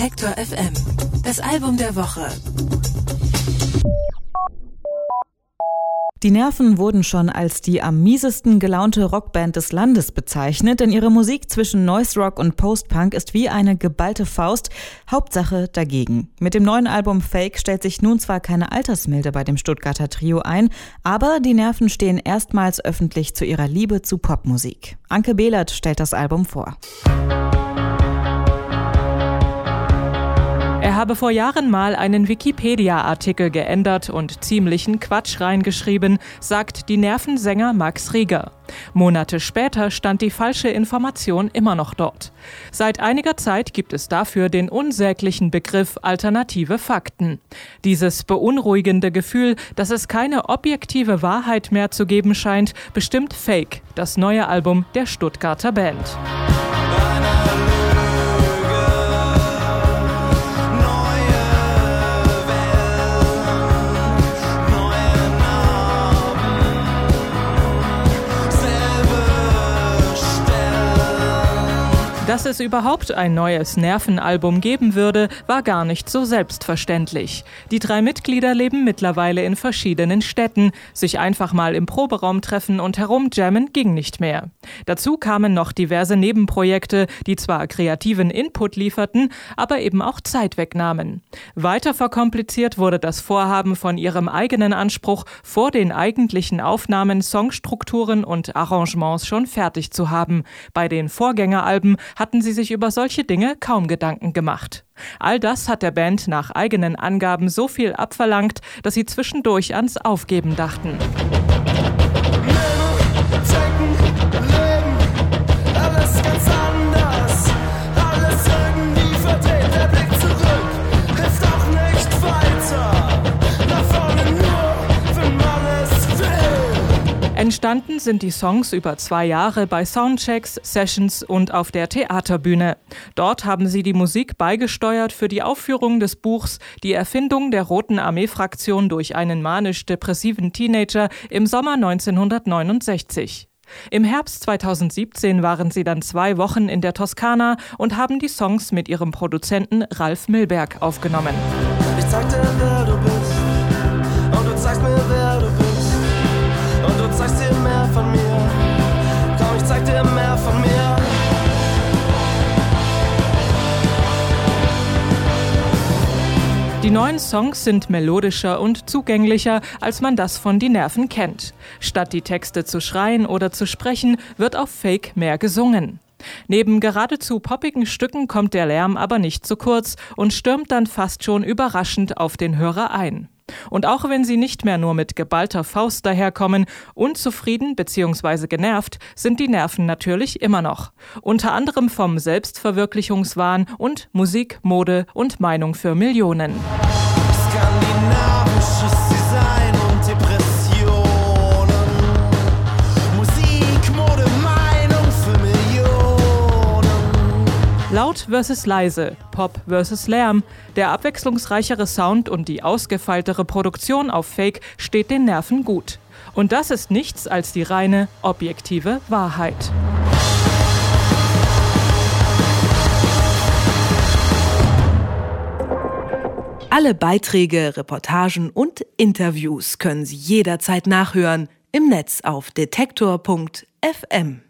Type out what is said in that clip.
Detektor FM. Das Album der Woche. Die Nerven wurden schon als die am miesesten gelaunte Rockband des Landes bezeichnet, denn ihre Musik zwischen Noise Rock und Post-Punk ist wie eine geballte Faust, Hauptsache dagegen. Mit dem neuen Album Fake stellt sich nun zwar keine Altersmilde bei dem Stuttgarter Trio ein, aber die Nerven stehen erstmals öffentlich zu ihrer Liebe zu Popmusik. Anke Behlert stellt das Album vor. Er habe vor Jahren mal einen Wikipedia-Artikel geändert und ziemlichen Quatsch reingeschrieben, sagt die Nervensänger Max Rieger. Monate später stand die falsche Information immer noch dort. Seit einiger Zeit gibt es dafür den unsäglichen Begriff alternative Fakten. Dieses beunruhigende Gefühl, dass es keine objektive Wahrheit mehr zu geben scheint, bestimmt Fake, das neue Album der Stuttgarter Band. Dass es überhaupt ein neues Nervenalbum geben würde, war gar nicht so selbstverständlich. Die drei Mitglieder leben mittlerweile in verschiedenen Städten. Sich einfach mal im Proberaum treffen und herumjammen ging nicht mehr. Dazu kamen noch diverse Nebenprojekte, die zwar kreativen Input lieferten, aber eben auch Zeit wegnahmen. Weiter verkompliziert wurde das Vorhaben von ihrem eigenen Anspruch, vor den eigentlichen Aufnahmen Songstrukturen und Arrangements schon fertig zu haben. Bei den Vorgängeralben hatten sie sich über solche Dinge kaum Gedanken gemacht. All das hat der Band nach eigenen Angaben so viel abverlangt, dass sie zwischendurch ans Aufgeben dachten. Entstanden sind die Songs über zwei Jahre bei Soundchecks, Sessions und auf der Theaterbühne. Dort haben sie die Musik beigesteuert für die Aufführung des Buchs Die Erfindung der Roten Armee-Fraktion durch einen manisch-depressiven Teenager im Sommer 1969. Im Herbst 2017 waren sie dann zwei Wochen in der Toskana und haben die Songs mit ihrem Produzenten Ralf Milberg aufgenommen. Ich zeig von mir. Die neuen Songs sind melodischer und zugänglicher, als man das von Die Nerven kennt. Statt die Texte zu schreien oder zu sprechen, wird auf Fake mehr gesungen. Neben geradezu poppigen Stücken kommt der Lärm aber nicht zu kurz und stürmt dann fast schon überraschend auf den Hörer ein. Und auch wenn sie nicht mehr nur mit geballter Faust daherkommen, unzufrieden bzw. genervt sind die Nerven natürlich immer noch. Unter anderem vom Selbstverwirklichungswahn und Musik, Mode und Meinung für Millionen. Laut versus leise, Pop versus Lärm. Der abwechslungsreichere Sound und die ausgefeiltere Produktion auf Fake steht den Nerven gut. Und das ist nichts als die reine, objektive Wahrheit. Alle Beiträge, Reportagen und Interviews können Sie jederzeit nachhören im Netz auf detektor.fm.